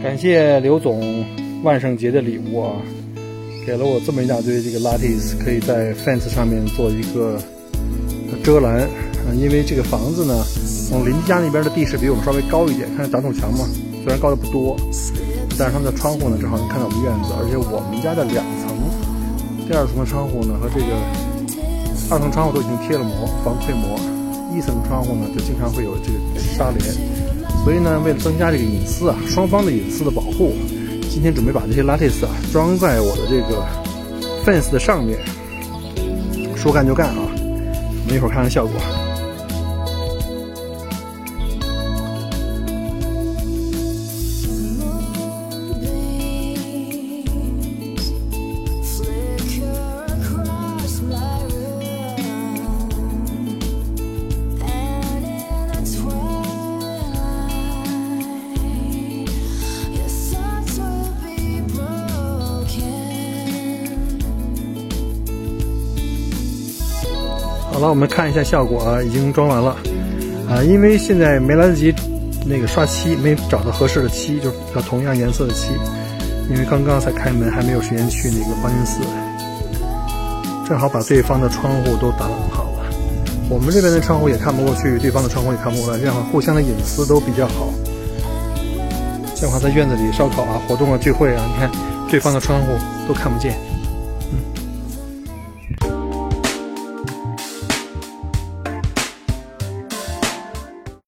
感谢刘总万圣节的礼物啊，给了我这么一大堆这个 lattice，可以在 fence 上面做一个遮拦啊。因为这个房子呢，从邻居家那边的地势比我们稍微高一点，看打土墙嘛，虽然高的不多，但是他们的窗户呢正好能看到我们院子，而且我们家的两层，第二层的窗户呢和这个二层窗户都已经贴了膜，防窥膜，一层窗户呢就经常会有这个纱帘。所以呢，为了增加这个隐私啊，双方的隐私的保护，今天准备把这些 lattice 啊装在我的这个 fence 的上面。说干就干啊，我们一会儿看看效果。好了，我们看一下效果啊，已经装完了啊。因为现在没来得及那个刷漆，没找到合适的漆，就要同样颜色的漆。因为刚刚才开门，还没有时间去那个花心寺，正好把对方的窗户都打挡好了。我们这边的窗户也看不过去，对方的窗户也看不过来，这样互相的隐私都比较好。这样的话，在院子里烧烤啊、活动啊、聚会啊，你看对方的窗户都看不见。